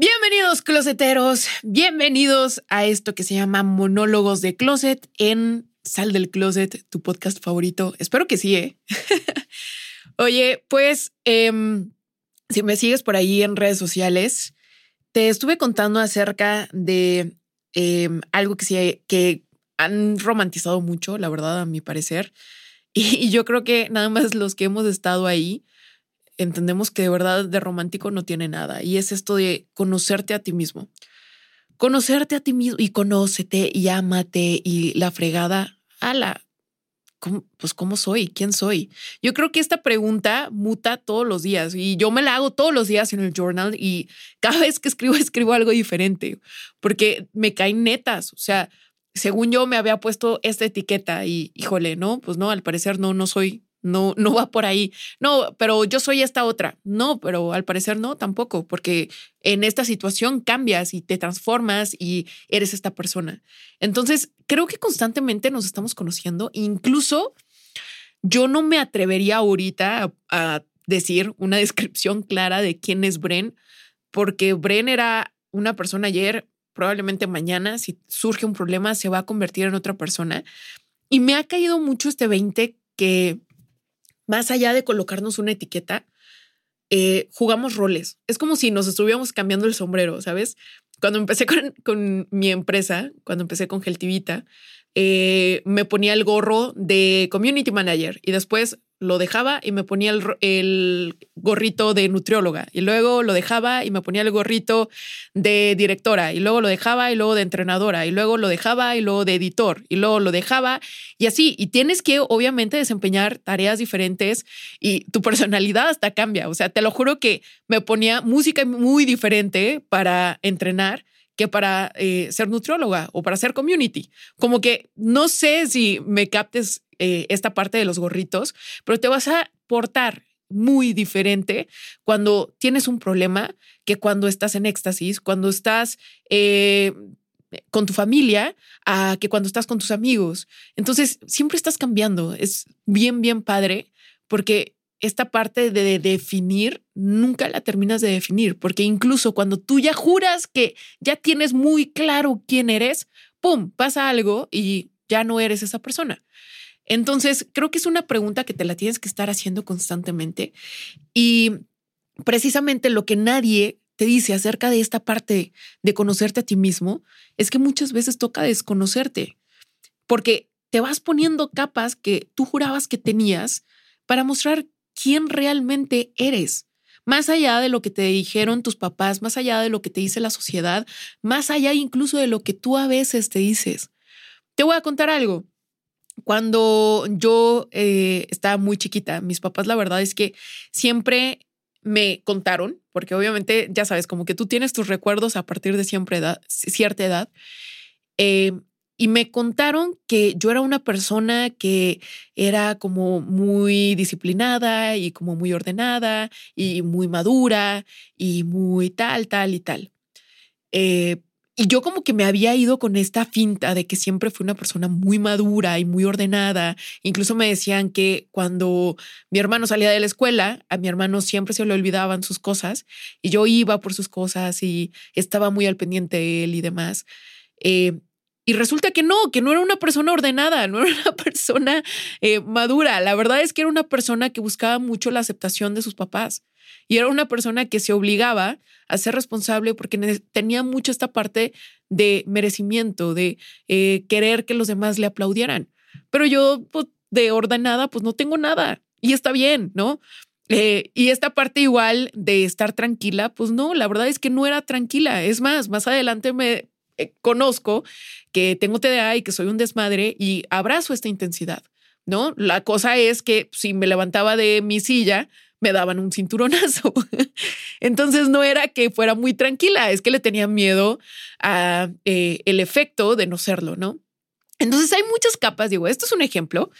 Bienvenidos, closeteros. Bienvenidos a esto que se llama Monólogos de Closet en Sal del Closet, tu podcast favorito. Espero que sí, ¿eh? Oye, pues em, si me sigues por ahí en redes sociales, te estuve contando acerca de em, algo que sí que han romantizado mucho, la verdad, a mi parecer. y yo creo que nada más los que hemos estado ahí entendemos que de verdad de romántico no tiene nada. Y es esto de conocerte a ti mismo. Conocerte a ti mismo y conócete y ámate y la fregada. Ala, pues cómo soy, quién soy. Yo creo que esta pregunta muta todos los días y yo me la hago todos los días en el journal y cada vez que escribo escribo algo diferente porque me caen netas, o sea, según yo me había puesto esta etiqueta y híjole, no, pues no, al parecer no no soy no, no va por ahí. No, pero yo soy esta otra. No, pero al parecer no tampoco, porque en esta situación cambias y te transformas y eres esta persona. Entonces, creo que constantemente nos estamos conociendo. Incluso yo no me atrevería ahorita a, decir una descripción clara de quién es Bren, porque Bren era una persona ayer, probablemente mañana, si surge un problema, se va a convertir en otra persona. Y me ha caído mucho este 20 que más allá de colocarnos una etiqueta, eh, jugamos roles. Es como si nos estuviéramos cambiando el sombrero, ¿sabes? Cuando empecé con, mi empresa, cuando empecé con Geltivita, eh, me ponía el gorro de community manager y después lo dejaba y me ponía el, gorrito de nutrióloga y luego lo dejaba y me ponía el gorrito de directora y luego lo dejaba y luego de entrenadora y luego lo dejaba y luego de editor y luego lo dejaba y así. Y tienes que obviamente desempeñar tareas diferentes y tu personalidad hasta cambia. O sea, te lo juro que me ponía música muy diferente para entrenar que para eh, ser nutrióloga o para ser community. Como que no sé si me captes eh, esta parte de los gorritos, pero te vas a portar muy diferente cuando tienes un problema que cuando estás en éxtasis, cuando estás eh, con tu familia, a que cuando estás con tus amigos. Entonces, siempre estás cambiando. Es bien, bien padre porque esta parte de definir nunca la terminas de definir, porque incluso cuando tú ya juras que ya tienes muy claro quién eres, ¡pum!, pasa algo y ya no eres esa persona. Entonces, creo que es una pregunta que te la tienes que estar haciendo constantemente y precisamente lo que nadie te dice acerca de esta parte de conocerte a ti mismo es que muchas veces toca desconocerte porque te vas poniendo capas que tú jurabas que tenías para mostrar quién realmente eres. Más allá de lo que te dijeron tus papás, más allá de lo que te dice la sociedad, más allá incluso de lo que tú a veces te dices. Te voy a contar algo. Cuando yo eh, estaba muy chiquita, mis papás la verdad es que siempre me contaron, porque obviamente ya sabes, como que tú tienes tus recuerdos a partir de siempre edad, cierta edad, eh, y me contaron que yo era una persona que era como muy disciplinada y como muy ordenada y muy madura y muy tal, tal y tal. Eh, y yo como que me había ido con esta finta de que siempre fui una persona muy madura y muy ordenada. Incluso me decían que cuando mi hermano salía de la escuela, a mi hermano siempre se le olvidaban sus cosas y yo iba por sus cosas y estaba muy al pendiente de él y demás. Eh, y resulta que no, que no era una persona ordenada, no era una persona eh, madura. La verdad es que era una persona que buscaba mucho la aceptación de sus papás. Y era una persona que se obligaba a ser responsable porque tenía mucho esta parte de merecimiento, de eh, querer que los demás le aplaudieran. Pero yo, pues, de ordenada, pues no tengo nada. Y está bien, ¿no? Eh, y esta parte igual de estar tranquila, pues no, la verdad es que no era tranquila. Es más, más adelante me eh, conozco que tengo TDA y que soy un desmadre y abrazo esta intensidad, ¿no? La cosa es que si me levantaba de mi silla, me daban un cinturonazo. Entonces no era que fuera muy tranquila, es que le tenía miedo a eh, el efecto de no serlo, ¿no? Entonces hay muchas capas, digo, esto es un ejemplo,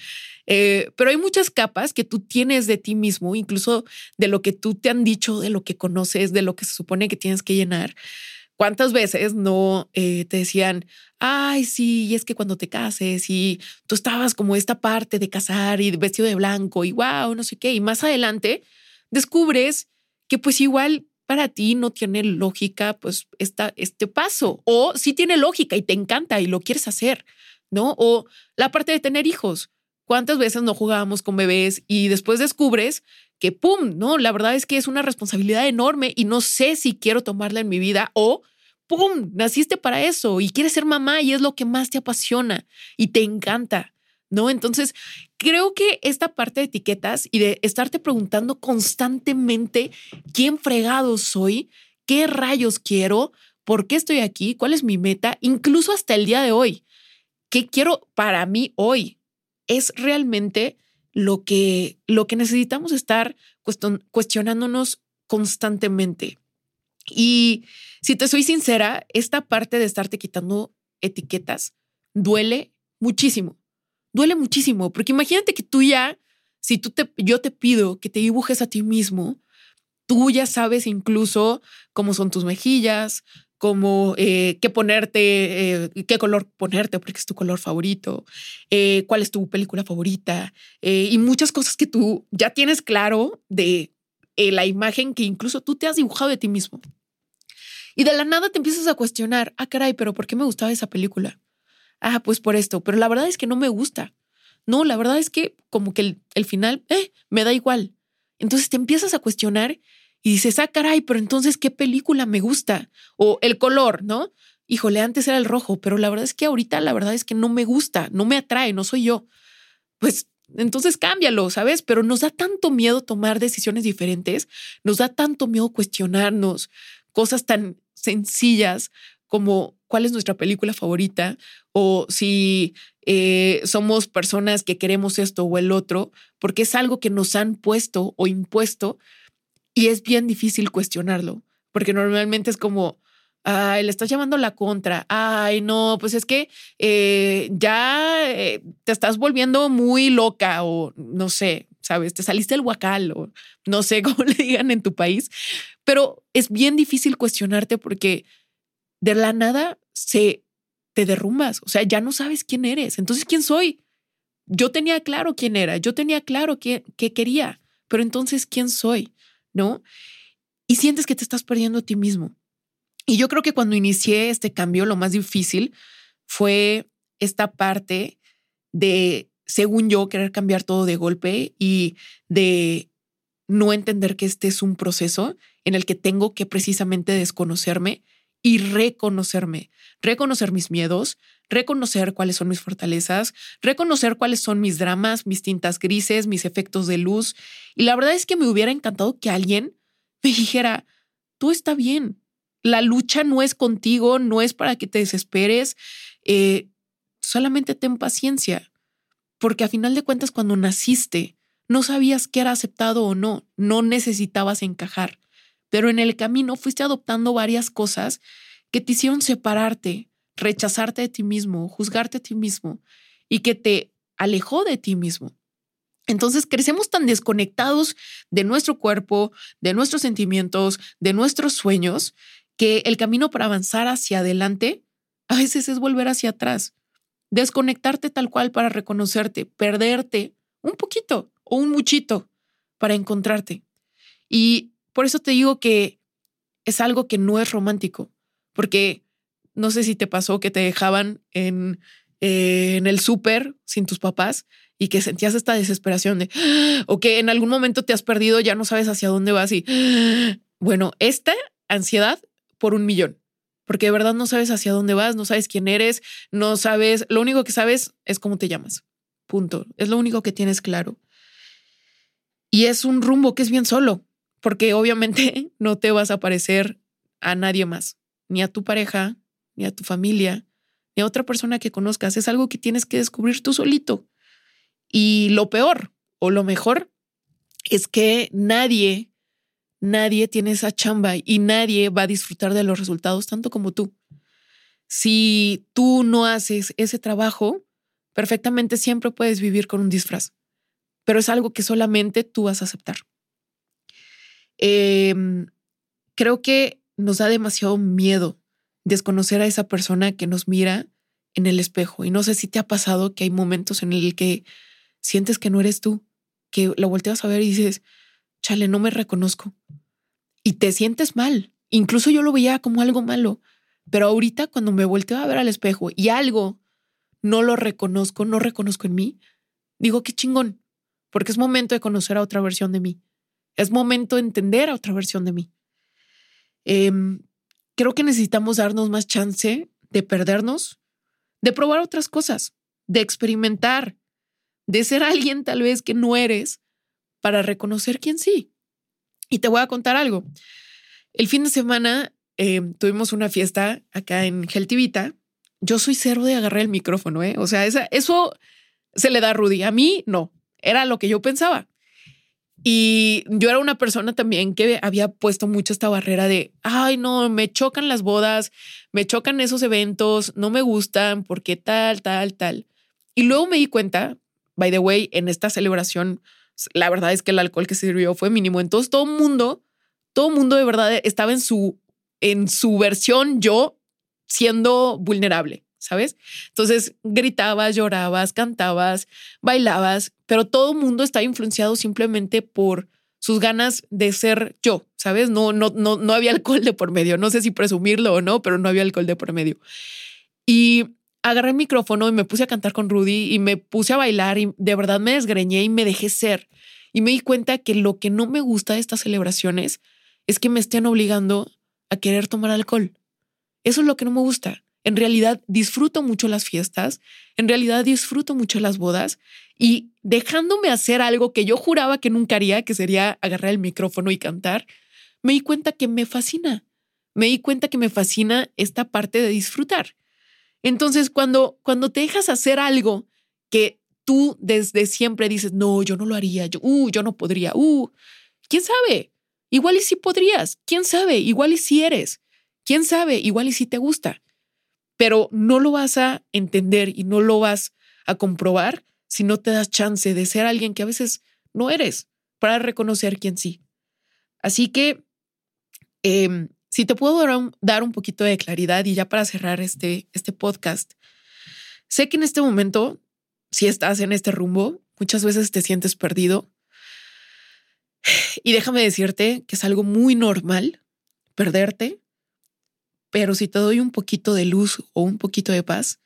eh, pero hay muchas capas que tú tienes de ti mismo, incluso de lo que tú te han dicho, de lo que conoces, de lo que se supone que tienes que llenar. ¿Cuántas veces no eh, te decían, ay, sí, es que cuando te cases y tú estabas como esta parte de casar y vestido de blanco y wow, no sé qué, y más adelante descubres que pues igual para ti no tiene lógica pues esta, este paso o sí tiene lógica y te encanta y lo quieres hacer, ¿no? O la parte de tener hijos. ¿Cuántas veces no jugábamos con bebés y después descubres que, ¡pum!, no, la verdad es que es una responsabilidad enorme y no sé si quiero tomarla en mi vida o, ¡pum!, naciste para eso y quieres ser mamá y es lo que más te apasiona y te encanta, ¿no? Entonces, creo que esta parte de etiquetas y de estarte preguntando constantemente quién fregado soy, qué rayos quiero, por qué estoy aquí, cuál es mi meta, incluso hasta el día de hoy, qué quiero para mí hoy, es realmente lo que, lo que necesitamos estar cuestionándonos constantemente. Y si te soy sincera, esta parte de estarte quitando etiquetas duele muchísimo. Duele muchísimo, porque imagínate que tú ya, si tú te, yo te pido que te dibujes a ti mismo, tú ya sabes incluso cómo son tus mejillas, como eh, qué ponerte, eh, qué color ponerte, porque es tu color favorito, eh, cuál es tu película favorita y muchas cosas que tú ya tienes claro de la imagen que incluso tú te has dibujado de ti mismo. Y de la nada te empiezas a cuestionar, ah, caray, pero ¿por qué me gustaba esa película? Ah, pues por esto, pero la verdad es que no me gusta. No, la verdad es que como que el, el final, eh, me da igual. Entonces te empiezas a cuestionar y dices, ah, caray, pero entonces, ¿qué película me gusta? O el color, ¿no? Híjole, antes era el rojo, pero la verdad es que ahorita la verdad es que no me gusta, no me atrae, no soy yo. Pues entonces cámbialo, ¿sabes? Pero nos da tanto miedo tomar decisiones diferentes, nos da tanto miedo cuestionarnos cosas tan sencillas como cuál es nuestra película favorita o si eh, somos personas que queremos esto o el otro, porque es algo que nos han puesto o impuesto y es bien difícil cuestionarlo, porque normalmente es como, ay, le estás llamando la contra, ay, no, pues es que eh, ya eh, te estás volviendo muy loca o no sé, sabes, te saliste del huacal o no sé cómo le digan en tu país, pero es bien difícil cuestionarte porque de la nada se te derrumbas, o sea, ya no sabes quién eres, entonces, ¿quién soy? Yo tenía claro quién era, yo tenía claro qué, qué quería, pero entonces, ¿quién soy? ¿no? Y sientes que te estás perdiendo a ti mismo. Y yo creo que cuando inicié este cambio, lo más difícil fue esta parte de, según yo, querer cambiar todo de golpe y de no entender que este es un proceso en el que tengo que precisamente desconocerme y reconocerme, reconocer mis miedos, reconocer cuáles son mis fortalezas, reconocer cuáles son mis dramas, mis tintas grises, mis efectos de luz. Y la verdad es que me hubiera encantado que alguien me dijera, tú está bien, la lucha no es contigo, no es para que te desesperes, eh, solamente ten paciencia, porque a final de cuentas cuando naciste no sabías qué era aceptado o no, no necesitabas encajar, pero en el camino fuiste adoptando varias cosas que te hicieron separarte, rechazarte de ti mismo, juzgarte a ti mismo y que te alejó de ti mismo. Entonces crecemos tan desconectados de nuestro cuerpo, de nuestros sentimientos, de nuestros sueños, que el camino para avanzar hacia adelante a veces es volver hacia atrás, desconectarte tal cual para reconocerte, perderte un poquito o un muchito para encontrarte. Y por eso te digo que es algo que no es romántico, porque no sé si te pasó que te dejaban en, eh, en el súper sin tus papás y que sentías esta desesperación de, o que en algún momento te has perdido, ya no sabes hacia dónde vas y, bueno, esta ansiedad por un millón, porque de verdad no sabes hacia dónde vas, no sabes quién eres, no sabes, lo único que sabes es cómo te llamas, punto, es lo único que tienes claro. Y es un rumbo que es bien solo, porque obviamente no te vas a parecer a nadie más, ni a tu pareja, ni a tu familia, ni a otra persona que conozcas. Es algo que tienes que descubrir tú solito. Y lo peor o lo mejor es que nadie, nadie tiene esa chamba y nadie va a disfrutar de los resultados tanto como tú. Si tú no haces ese trabajo, perfectamente siempre puedes vivir con un disfraz, pero es algo que solamente tú vas a aceptar. Em, creo que nos da demasiado miedo desconocer a esa persona que nos mira en el espejo. Y no sé si te ha pasado que hay momentos en el que sientes que no eres tú, que lo volteas a ver y dices, chale, no me reconozco. Y te sientes mal. Incluso yo lo veía como algo malo. Pero ahorita cuando me volteo a ver al espejo y algo no lo reconozco, no reconozco en mí, digo, qué chingón, porque es momento de conocer a otra versión de mí. Es momento de entender a otra versión de mí. Em, creo que necesitamos darnos más chance de perdernos, de probar otras cosas, de experimentar, de ser alguien tal vez que no eres para reconocer quién sí. Y te voy a contar algo. El fin de semana em, tuvimos una fiesta acá en Geltivita. Yo soy cero de agarrar el micrófono, ¿eh? O sea, eso se le da a Rudy. A mí no, era lo que yo pensaba. Y yo era una persona también que había puesto mucho esta barrera de, ay, no, me chocan las bodas, me chocan esos eventos, no me gustan, porque tal, tal, tal. Y luego me di cuenta, by the way, en esta celebración, la verdad es que el alcohol que se sirvió fue mínimo. Entonces todo mundo, todo mundo de verdad estaba en su, en su versión yo siendo vulnerable. ¿Sabes? Entonces gritabas, llorabas, cantabas, bailabas, pero todo el mundo está influenciado simplemente por sus ganas de ser yo, ¿sabes? No, no, no, no había alcohol de por medio. No sé si presumirlo o no, pero no había alcohol de por medio. Y agarré el micrófono y me puse a cantar con Rudy y me puse a bailar y de verdad me desgreñé y me dejé ser. Y me di cuenta que lo que no me gusta de estas celebraciones es que me estén obligando a querer tomar alcohol. Eso es lo que no me gusta. En realidad disfruto mucho las fiestas, en realidad disfruto mucho las bodas y dejándome hacer algo que yo juraba que nunca haría, que sería agarrar el micrófono y cantar, me di cuenta que me fascina. Me di cuenta que me fascina esta parte de disfrutar. Entonces, cuando, cuando te dejas hacer algo que tú desde siempre dices, no, yo no lo haría, yo, uh, yo no podría, uh, quién sabe, igual y si podrías, quién sabe, igual y si eres, quién sabe, igual y si te gusta pero no lo vas a entender y no lo vas a comprobar si no te das chance de ser alguien que a veces no eres para reconocer quién sí. Así que, em, si te puedo dar un, dar un, poquito de claridad y ya para cerrar este, este podcast, sé que en este momento, si estás en este rumbo, muchas veces te sientes perdido. Y déjame decirte que es algo muy normal perderte pero si te doy un poquito de luz o un poquito de paz,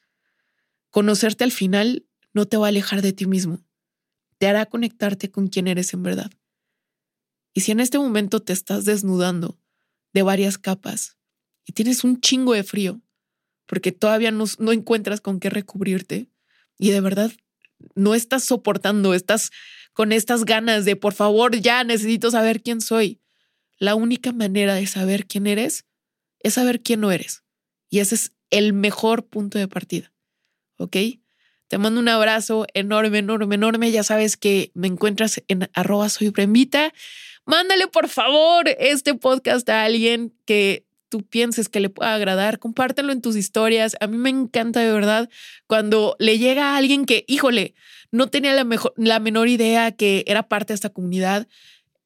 conocerte al final no te va a alejar de ti mismo, te hará conectarte con quien eres en verdad. Y si en este momento te estás desnudando de varias capas y tienes un chingo de frío, porque todavía no, no encuentras con qué recubrirte y de verdad no estás soportando, estás con estas ganas de, por favor, ya necesito saber quién soy. La única manera de saber quién eres es saber quién no eres. Y ese es el mejor punto de partida. ¿Ok? Te mando un abrazo enorme, enorme, enorme. Ya sabes que me encuentras en arroba Mándale por favor este podcast a alguien que tú pienses que le pueda agradar. Compártelo en tus historias. A mí me encanta de verdad cuando le llega a alguien que, híjole, no tenía la, mejor, la menor idea que era parte de esta comunidad.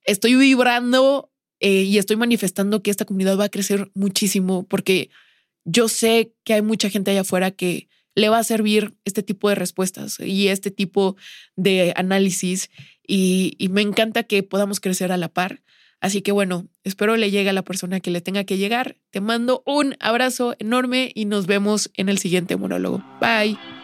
Estoy vibrando eh, y estoy manifestando que esta comunidad va a crecer muchísimo porque yo sé que hay mucha gente allá afuera que le va a servir este tipo de respuestas y este tipo de análisis y, y me encanta que podamos crecer a la par. Así que bueno, espero le llegue a la persona que le tenga que llegar. Te mando un abrazo enorme y nos vemos en el siguiente monólogo. Bye.